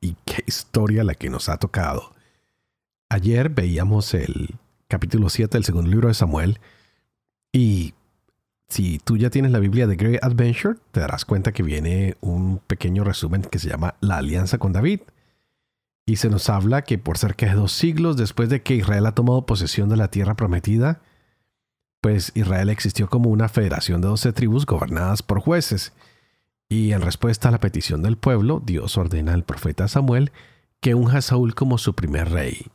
Y qué historia la que nos ha tocado. Ayer veíamos el capítulo 7 del segundo libro de Samuel y si tú ya tienes la Biblia de Great Adventure, te darás cuenta que viene un pequeño resumen que se llama La Alianza con David. Y se nos habla que por cerca de dos siglos después de que Israel ha tomado posesión de la tierra prometida, pues Israel existió como una federación de doce tribus gobernadas por jueces. Y en respuesta a la petición del pueblo, Dios ordena al profeta Samuel que unja a Saúl como su primer rey.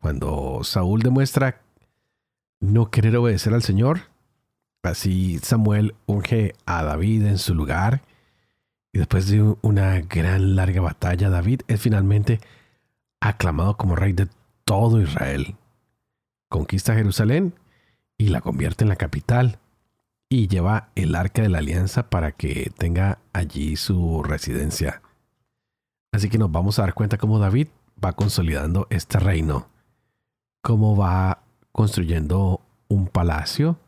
Cuando Saúl demuestra no querer obedecer al Señor, así Samuel unge a David en su lugar. Y después de una gran larga batalla, David es finalmente aclamado como rey de todo Israel. Conquista Jerusalén y la convierte en la capital y lleva el arca de la alianza para que tenga allí su residencia. Así que nos vamos a dar cuenta cómo David va consolidando este reino, cómo va construyendo un palacio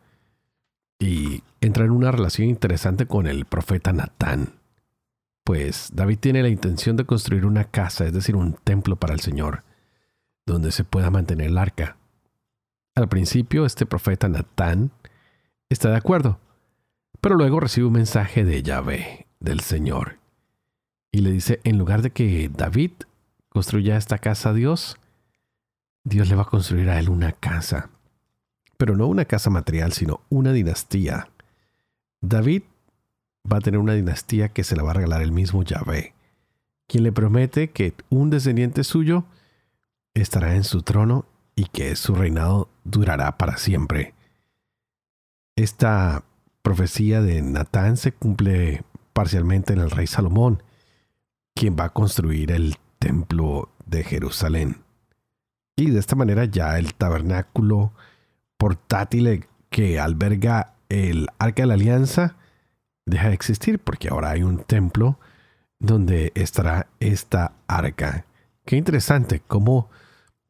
y entra en una relación interesante con el profeta Natán. Pues David tiene la intención de construir una casa, es decir, un templo para el Señor, donde se pueda mantener el arca. Al principio, este profeta Natán está de acuerdo, pero luego recibe un mensaje de Yahvé, del Señor, y le dice, en lugar de que David construya esta casa a Dios, Dios le va a construir a él una casa, pero no una casa material, sino una dinastía. David va a tener una dinastía que se la va a regalar el mismo Yahvé, quien le promete que un descendiente suyo estará en su trono y que su reinado durará para siempre. Esta profecía de Natán se cumple parcialmente en el rey Salomón, quien va a construir el templo de Jerusalén. Y de esta manera ya el tabernáculo portátil que alberga el arca de la alianza deja de existir porque ahora hay un templo donde estará esta arca. Qué interesante cómo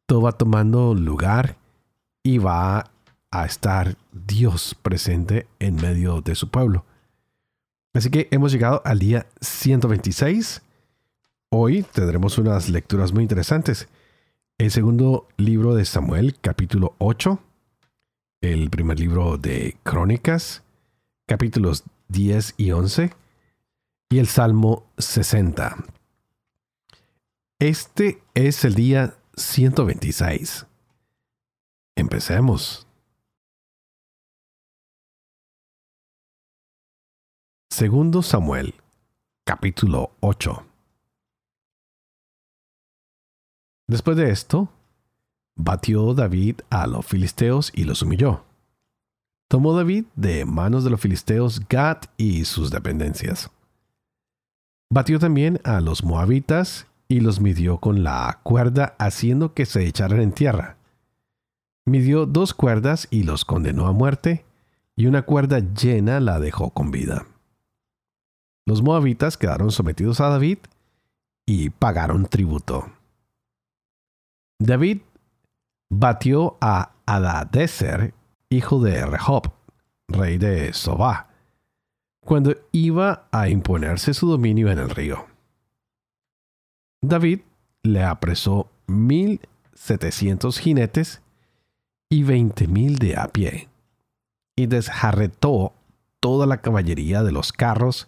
todo va tomando lugar y va a estar Dios presente en medio de su pueblo. Así que hemos llegado al día 126. Hoy tendremos unas lecturas muy interesantes. El segundo libro de Samuel, capítulo 8. El primer libro de Crónicas, capítulos 10 y 11. Y el Salmo 60. Este es el día 126. Empecemos. Segundo Samuel, capítulo 8. Después de esto, batió David a los filisteos y los humilló. Tomó David de manos de los filisteos Gad y sus dependencias. Batió también a los moabitas y los midió con la cuerda haciendo que se echaran en tierra. Midió dos cuerdas y los condenó a muerte, y una cuerda llena la dejó con vida. Los moabitas quedaron sometidos a David y pagaron tributo. David batió a Adadeser, hijo de Rehob, rey de Sobá, cuando iba a imponerse su dominio en el río. David le apresó mil setecientos jinetes y veinte mil de a pie, y desjarretó toda la caballería de los carros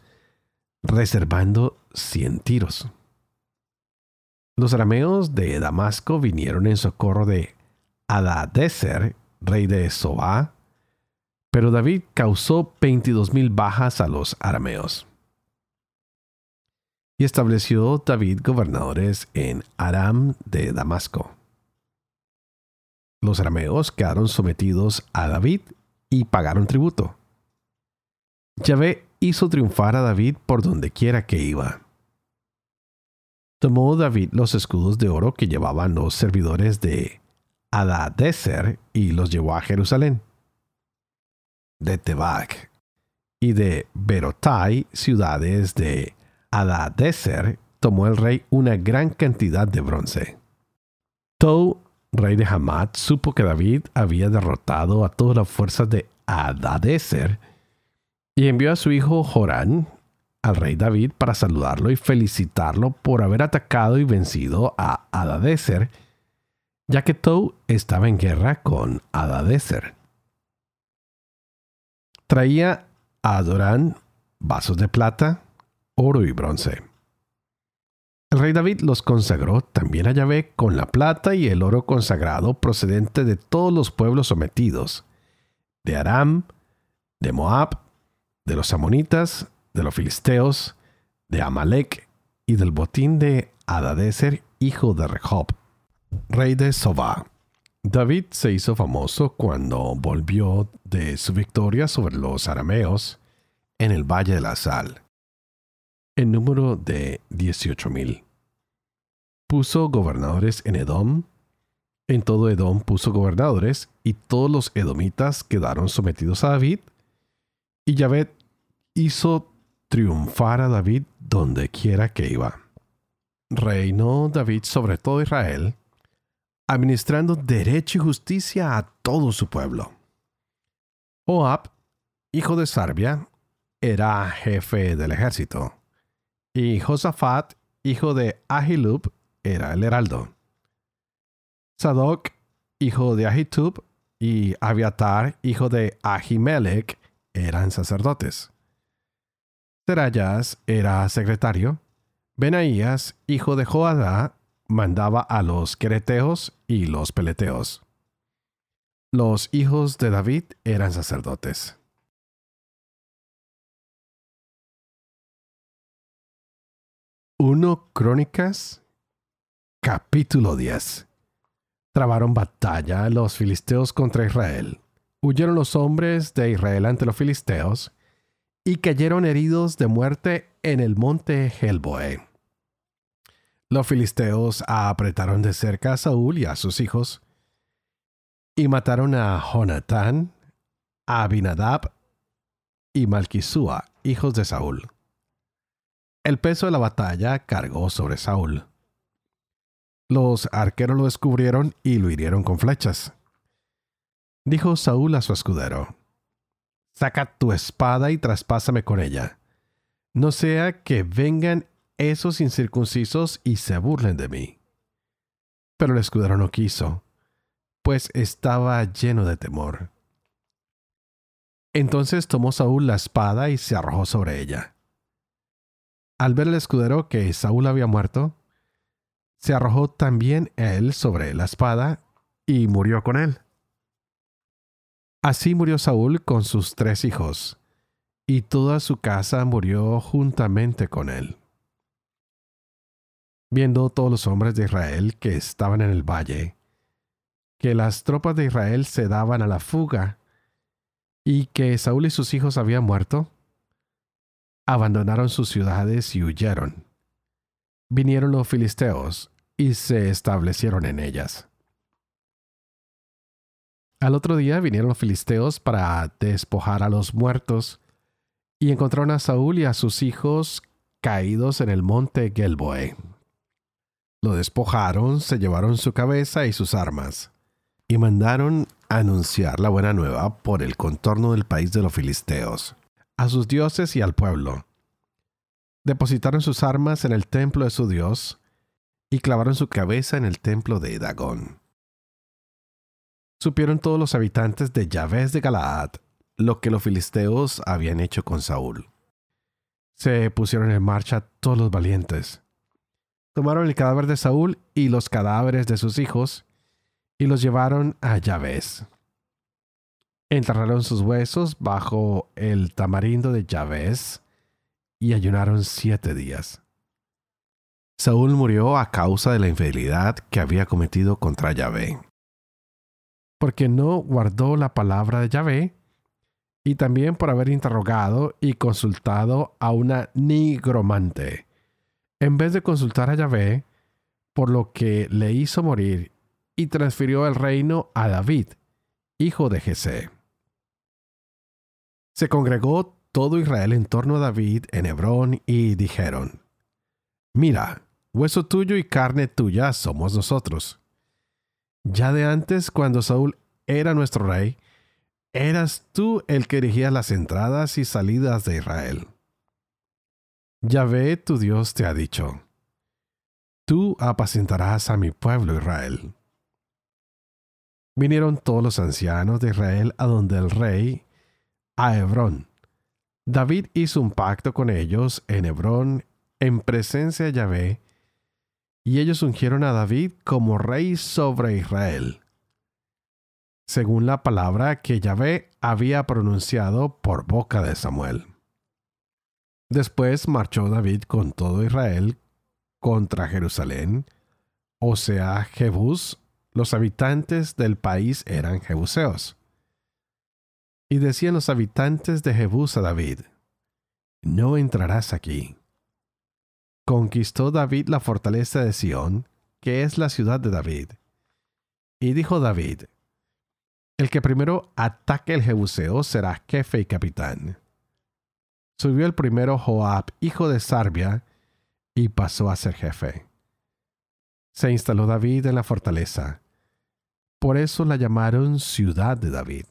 reservando cien tiros. Los arameos de Damasco vinieron en socorro de Adadeser, rey de Soba, pero David causó veintidós mil bajas a los arameos. Y estableció David gobernadores en Aram de Damasco. Los arameos quedaron sometidos a David y pagaron tributo. Yahvé hizo triunfar a David por donde quiera que iba. Tomó David los escudos de oro que llevaban los servidores de Adadeser y los llevó a Jerusalén. De Tebac y de Berotai, ciudades de Adadeser, tomó el rey una gran cantidad de bronce. Tou, rey de Hamat, supo que David había derrotado a todas las fuerzas de Adadeser y envió a su hijo Jorán al rey David para saludarlo y felicitarlo por haber atacado y vencido a Adadeser, ya que Tou estaba en guerra con Adadeser. Traía a Adorán vasos de plata, oro y bronce. El rey David los consagró también a Yahvé con la plata y el oro consagrado procedente de todos los pueblos sometidos, de Aram, de Moab, de los amonitas, de los filisteos, de Amalek y del botín de Adadeser, hijo de Rehob, rey de Sobá. David se hizo famoso cuando volvió de su victoria sobre los arameos en el Valle de la Sal, en número de 18.000. Puso gobernadores en Edom, en todo Edom puso gobernadores, y todos los edomitas quedaron sometidos a David, y hizo triunfar a David donde quiera que iba. Reinó David sobre todo Israel, administrando derecho y justicia a todo su pueblo. Joab, hijo de Sarbia, era jefe del ejército, y Josafat, hijo de Ahilub, era el heraldo. Sadoc, hijo de Ahitub, y Abiatar, hijo de Ahimelech, eran sacerdotes. Era secretario. Benaías, hijo de Joadá, mandaba a los quereteos y los peleteos. Los hijos de David eran sacerdotes. Uno Crónicas, capítulo 10. Trabaron batalla los filisteos contra Israel. Huyeron los hombres de Israel ante los filisteos y cayeron heridos de muerte en el monte Helboe. Los filisteos apretaron de cerca a Saúl y a sus hijos, y mataron a Jonatán, a Abinadab y Malquisúa, hijos de Saúl. El peso de la batalla cargó sobre Saúl. Los arqueros lo descubrieron y lo hirieron con flechas. Dijo Saúl a su escudero, Saca tu espada y traspásame con ella. No sea que vengan esos incircuncisos y se burlen de mí. Pero el escudero no quiso, pues estaba lleno de temor. Entonces tomó Saúl la espada y se arrojó sobre ella. Al ver el escudero que Saúl había muerto, se arrojó también él sobre la espada y murió con él. Así murió Saúl con sus tres hijos, y toda su casa murió juntamente con él. Viendo todos los hombres de Israel que estaban en el valle, que las tropas de Israel se daban a la fuga, y que Saúl y sus hijos habían muerto, abandonaron sus ciudades y huyeron. Vinieron los filisteos y se establecieron en ellas. Al otro día vinieron los filisteos para despojar a los muertos y encontraron a Saúl y a sus hijos caídos en el monte Gelboe. Lo despojaron, se llevaron su cabeza y sus armas, y mandaron anunciar la buena nueva por el contorno del país de los filisteos, a sus dioses y al pueblo. Depositaron sus armas en el templo de su dios, y clavaron su cabeza en el templo de Dagón supieron todos los habitantes de Yahvé de Galaad lo que los filisteos habían hecho con Saúl. Se pusieron en marcha todos los valientes. Tomaron el cadáver de Saúl y los cadáveres de sus hijos y los llevaron a Yahvéz. Enterraron sus huesos bajo el tamarindo de Yahvéz y ayunaron siete días. Saúl murió a causa de la infidelidad que había cometido contra Yahvé porque no guardó la palabra de Yahvé, y también por haber interrogado y consultado a una nigromante, en vez de consultar a Yahvé, por lo que le hizo morir y transfirió el reino a David, hijo de Jesé. Se congregó todo Israel en torno a David en Hebrón y dijeron, Mira, hueso tuyo y carne tuya somos nosotros. Ya de antes, cuando Saúl era nuestro rey, eras tú el que dirigía las entradas y salidas de Israel. Yahvé tu Dios te ha dicho, tú apacentarás a mi pueblo Israel. Vinieron todos los ancianos de Israel a donde el rey, a Hebrón. David hizo un pacto con ellos en Hebrón en presencia de Yahvé, y ellos ungieron a David como rey sobre Israel, según la palabra que Yahvé había pronunciado por boca de Samuel. Después marchó David con todo Israel contra Jerusalén, o sea, Jebús, los habitantes del país eran jebuseos. Y decían los habitantes de Jebús a David, No entrarás aquí conquistó David la fortaleza de Sión, que es la ciudad de David. Y dijo David, el que primero ataque el Jebuseo será jefe y capitán. Subió el primero Joab, hijo de Sarbia, y pasó a ser jefe. Se instaló David en la fortaleza. Por eso la llamaron ciudad de David.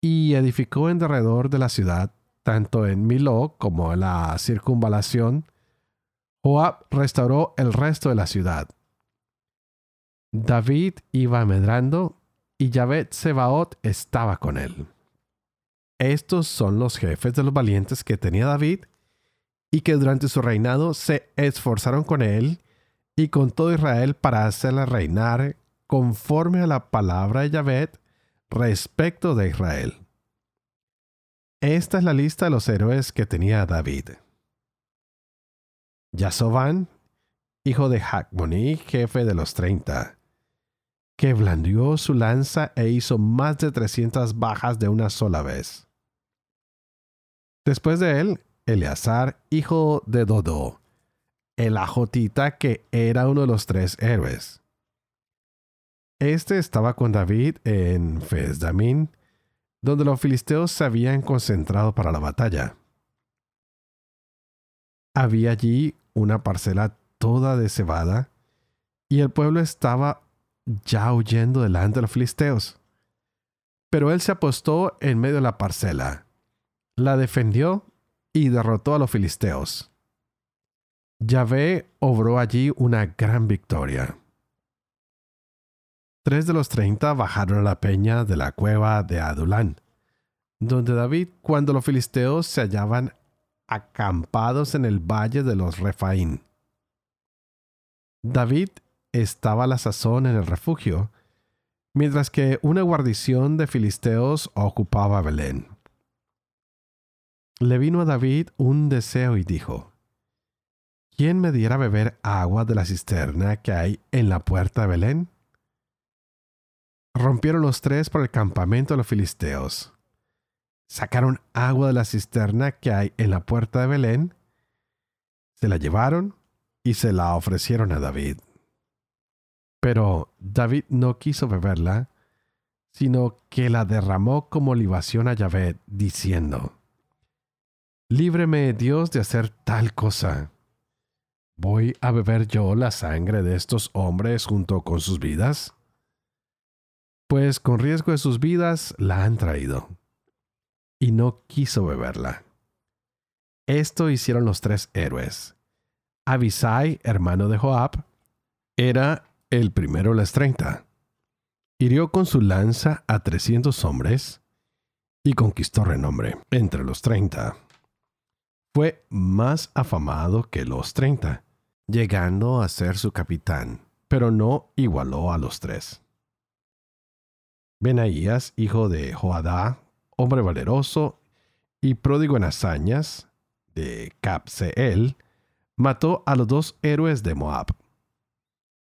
Y edificó en derredor de la ciudad, tanto en Miló como en la circunvalación, Joab restauró el resto de la ciudad. David iba medrando y Yahvé Sebaot estaba con él. Estos son los jefes de los valientes que tenía David y que durante su reinado se esforzaron con él y con todo Israel para hacerle reinar conforme a la palabra de Yahvé respecto de Israel. Esta es la lista de los héroes que tenía David. Yasoban, hijo de Hakmoni, jefe de los treinta, que blandió su lanza e hizo más de trescientas bajas de una sola vez. Después de él, Eleazar, hijo de Dodo, el ajotita que era uno de los tres héroes. Este estaba con David en Fesdamín, donde los filisteos se habían concentrado para la batalla. Había allí una parcela toda de cebada, y el pueblo estaba ya huyendo delante de los filisteos. Pero él se apostó en medio de la parcela, la defendió y derrotó a los filisteos. Yahvé obró allí una gran victoria. Tres de los treinta bajaron a la peña de la cueva de Adulán, donde David, cuando los filisteos se hallaban acampados en el valle de los Refaín. David estaba a la sazón en el refugio, mientras que una guarnición de filisteos ocupaba Belén. Le vino a David un deseo y dijo, ¿Quién me diera beber agua de la cisterna que hay en la puerta de Belén? Rompieron los tres por el campamento de los filisteos sacaron agua de la cisterna que hay en la puerta de Belén, se la llevaron y se la ofrecieron a David. Pero David no quiso beberla, sino que la derramó como libación a Yahvé, diciendo, Líbreme Dios de hacer tal cosa. ¿Voy a beber yo la sangre de estos hombres junto con sus vidas? Pues con riesgo de sus vidas la han traído y no quiso beberla. Esto hicieron los tres héroes. Abisai, hermano de Joab, era el primero de las treinta. Hirió con su lanza a trescientos hombres y conquistó renombre entre los treinta. Fue más afamado que los treinta, llegando a ser su capitán, pero no igualó a los tres. Benaías, hijo de Joadá, hombre valeroso y pródigo en hazañas, de Capseel, mató a los dos héroes de Moab.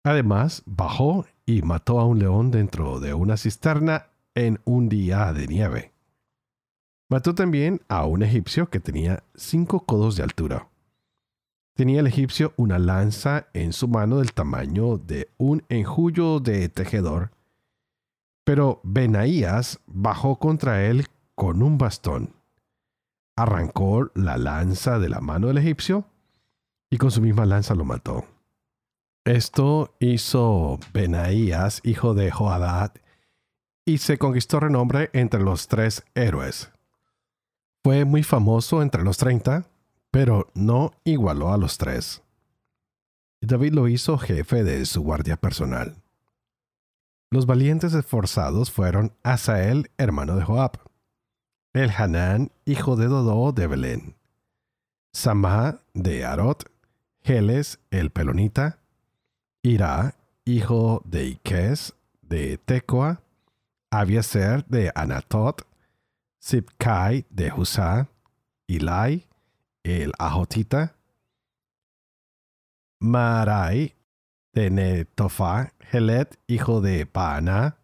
Además, bajó y mató a un león dentro de una cisterna en un día de nieve. Mató también a un egipcio que tenía cinco codos de altura. Tenía el egipcio una lanza en su mano del tamaño de un enjullo de tejedor. Pero Benaías bajó contra él con un bastón. Arrancó la lanza de la mano del egipcio y con su misma lanza lo mató. Esto hizo Benaías, hijo de Joadad, y se conquistó renombre entre los tres héroes. Fue muy famoso entre los treinta, pero no igualó a los tres. David lo hizo jefe de su guardia personal. Los valientes esforzados fueron Asael, hermano de Joab, el Hanán, hijo de Dodó de Belén, Samá de Arot, Geles, el Pelonita, Ira, hijo de Iques de Tecoa, Abiaser de Anatot, Sibkai de Husá, Ilai, el Ajotita, Marai de Netofa, Helet, hijo de Baana,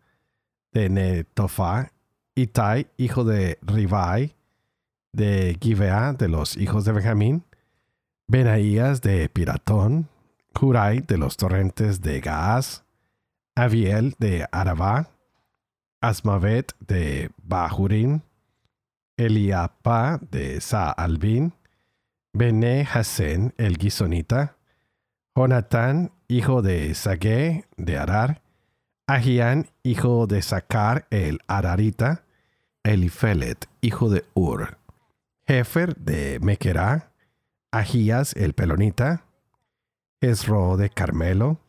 de Netofa, Itai, hijo de Ribai, de Givea, de los hijos de Benjamín, Benaías de Piratón, Hurai de los torrentes de Gaas, Abiel de Arabá, Asmavet de Bahurín, Eliapa de Saalbin, Bene Hasen el Gisonita, Jonatán, hijo de Sague de Arar, Ahian, hijo de Sacar el Ararita, Elifelet, hijo de Ur, Jefer de Mequerá, Ahías el Pelonita, Esro de Carmelo,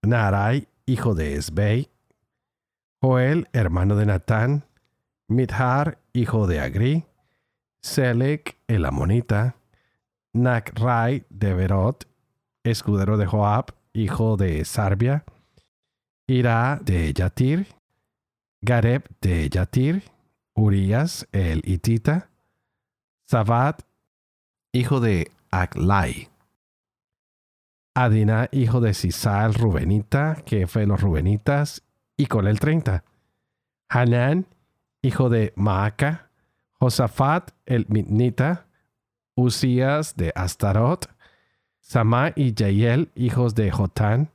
Narai, hijo de Esbei, Joel, hermano de Natán, Midhar, hijo de Agri, Selec, el Amonita, Nakrai de Berot, escudero de Joab, hijo de Sarbia, Ira de Yatir, Gareb de Yatir, Urias el Hitita, Sabat, hijo de Aglai, Adina, hijo de Sisal Rubenita, que fue los Rubenitas, y con el 30. Hanán, hijo de Maaca, Josafat el Mitnita, Usías de Astarot, Samá y Jael, hijos de Jotán,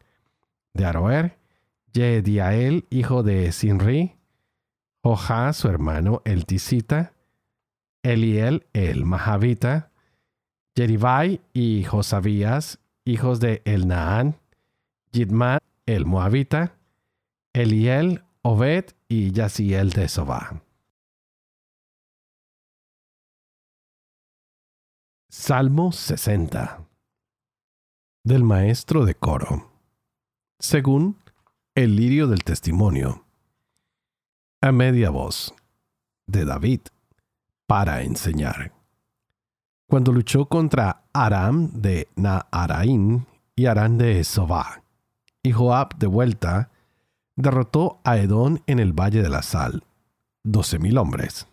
de Aroer, Jediael, hijo de Sinri, Joja, su hermano, el Tisita, Eliel, el Mahavita, Jeribai y Josabías, hijos de Elnaán, Yidmat, el Moabita, Eliel, Obed y Yaziel de Sobá. Salmo 60 del maestro de coro, según el lirio del testimonio, a media voz, de David, para enseñar. Cuando luchó contra Aram de Naaraín y Aram de Sobá, y Joab de vuelta, derrotó a Edón en el Valle de la Sal, doce mil hombres.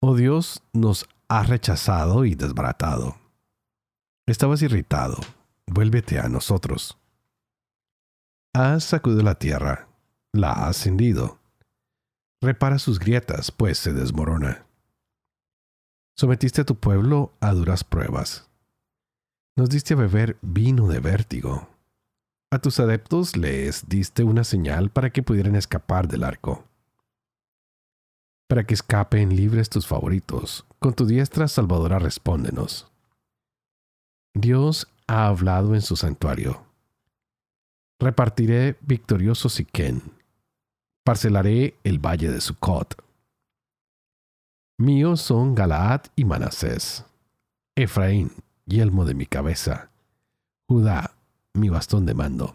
Oh Dios, nos has rechazado y desbaratado. Estabas irritado, vuélvete a nosotros. Has sacudido la tierra, la has hendido. Repara sus grietas, pues se desmorona. Sometiste a tu pueblo a duras pruebas. Nos diste a beber vino de vértigo. A tus adeptos les diste una señal para que pudieran escapar del arco para que escapen libres tus favoritos. Con tu diestra salvadora respóndenos. Dios ha hablado en su santuario. Repartiré victorioso Siquén. Parcelaré el valle de Sucot. Míos son Galaad y Manasés. Efraín, yelmo de mi cabeza. Judá, mi bastón de mando.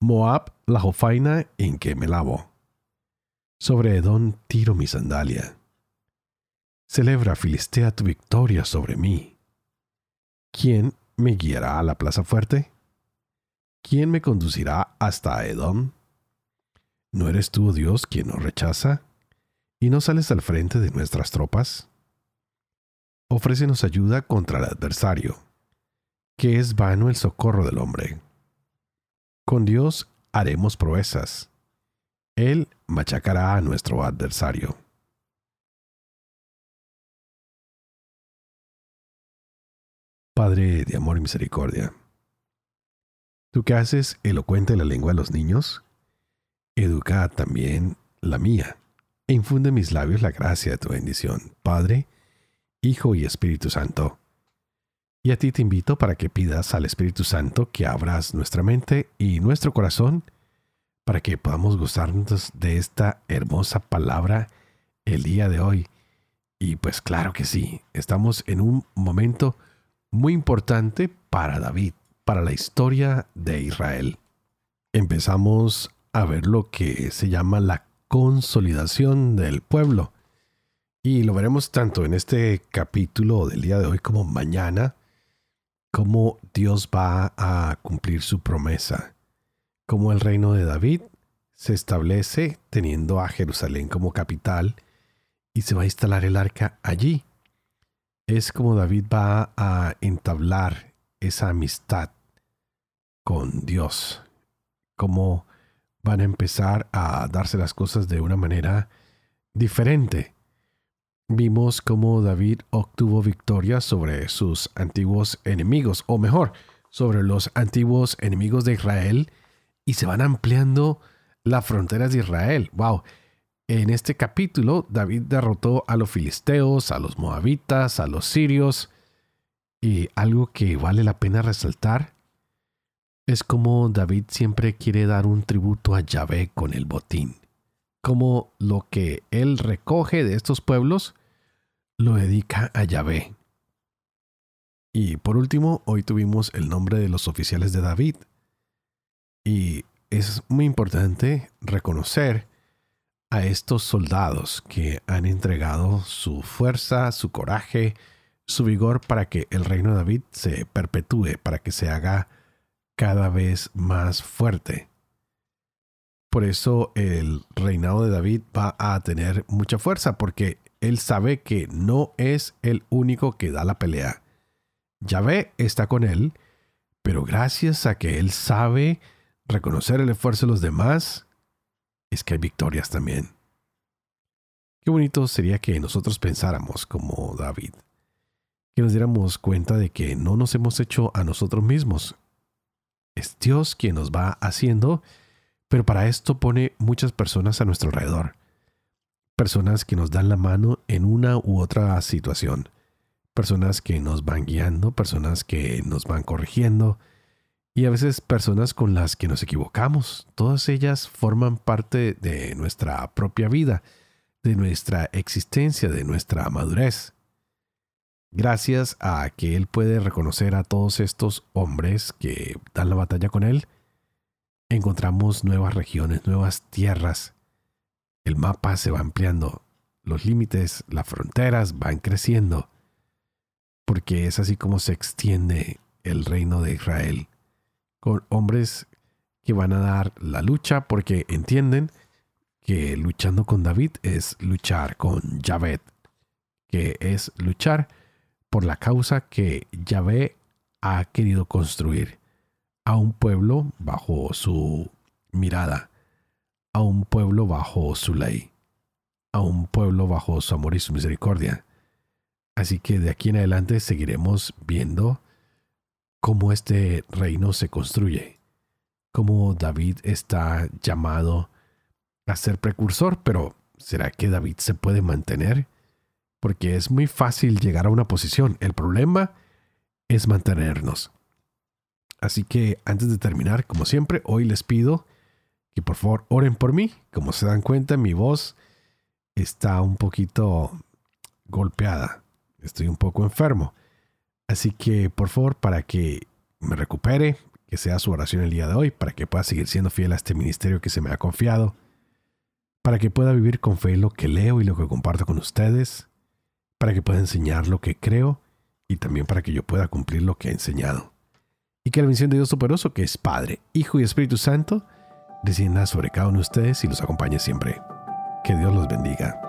Moab, la jofaina en que me lavo sobre Edón tiro mi sandalia. Celebra, Filistea, tu victoria sobre mí. ¿Quién me guiará a la plaza fuerte? ¿Quién me conducirá hasta Edom? ¿No eres tú, oh Dios, quien nos rechaza? ¿Y no sales al frente de nuestras tropas? Ofrécenos ayuda contra el adversario, que es vano el socorro del hombre. Con Dios haremos proezas él machacará a nuestro adversario. Padre de amor y misericordia, tú que haces elocuente la lengua de los niños, educa también la mía, e infunde en mis labios la gracia de tu bendición, Padre, Hijo y Espíritu Santo. Y a ti te invito para que pidas al Espíritu Santo que abras nuestra mente y nuestro corazón para que podamos gozarnos de esta hermosa palabra el día de hoy. Y pues claro que sí, estamos en un momento muy importante para David, para la historia de Israel. Empezamos a ver lo que se llama la consolidación del pueblo. Y lo veremos tanto en este capítulo del día de hoy como mañana cómo Dios va a cumplir su promesa, cómo el reino de David se establece teniendo a Jerusalén como capital y se va a instalar el arca allí. Es como David va a entablar esa amistad con Dios, cómo van a empezar a darse las cosas de una manera diferente vimos cómo David obtuvo victoria sobre sus antiguos enemigos, o mejor, sobre los antiguos enemigos de Israel, y se van ampliando las fronteras de Israel. ¡Wow! En este capítulo, David derrotó a los filisteos, a los moabitas, a los sirios, y algo que vale la pena resaltar es como David siempre quiere dar un tributo a Yahvé con el botín. Como lo que él recoge de estos pueblos lo dedica a Yahvé. Y por último, hoy tuvimos el nombre de los oficiales de David. Y es muy importante reconocer a estos soldados que han entregado su fuerza, su coraje, su vigor para que el reino de David se perpetúe, para que se haga cada vez más fuerte. Por eso el reinado de David va a tener mucha fuerza, porque él sabe que no es el único que da la pelea. Yahvé está con él, pero gracias a que él sabe reconocer el esfuerzo de los demás, es que hay victorias también. Qué bonito sería que nosotros pensáramos como David, que nos diéramos cuenta de que no nos hemos hecho a nosotros mismos. Es Dios quien nos va haciendo, pero para esto pone muchas personas a nuestro alrededor personas que nos dan la mano en una u otra situación, personas que nos van guiando, personas que nos van corrigiendo y a veces personas con las que nos equivocamos. Todas ellas forman parte de nuestra propia vida, de nuestra existencia, de nuestra madurez. Gracias a que Él puede reconocer a todos estos hombres que dan la batalla con Él, encontramos nuevas regiones, nuevas tierras, el mapa se va ampliando, los límites, las fronteras van creciendo, porque es así como se extiende el reino de Israel, con hombres que van a dar la lucha porque entienden que luchando con David es luchar con Yahvé, que es luchar por la causa que Yahvé ha querido construir a un pueblo bajo su mirada a un pueblo bajo su ley, a un pueblo bajo su amor y su misericordia. Así que de aquí en adelante seguiremos viendo cómo este reino se construye, cómo David está llamado a ser precursor, pero ¿será que David se puede mantener? Porque es muy fácil llegar a una posición. El problema es mantenernos. Así que antes de terminar, como siempre, hoy les pido que por favor oren por mí. Como se dan cuenta, mi voz está un poquito golpeada. Estoy un poco enfermo. Así que por favor, para que me recupere, que sea su oración el día de hoy, para que pueda seguir siendo fiel a este ministerio que se me ha confiado, para que pueda vivir con fe lo que leo y lo que comparto con ustedes, para que pueda enseñar lo que creo y también para que yo pueda cumplir lo que he enseñado. Y que la bendición de Dios superoso, que es Padre, Hijo y Espíritu Santo, descienda sobre cada uno de ustedes y los acompañe siempre. Que Dios los bendiga.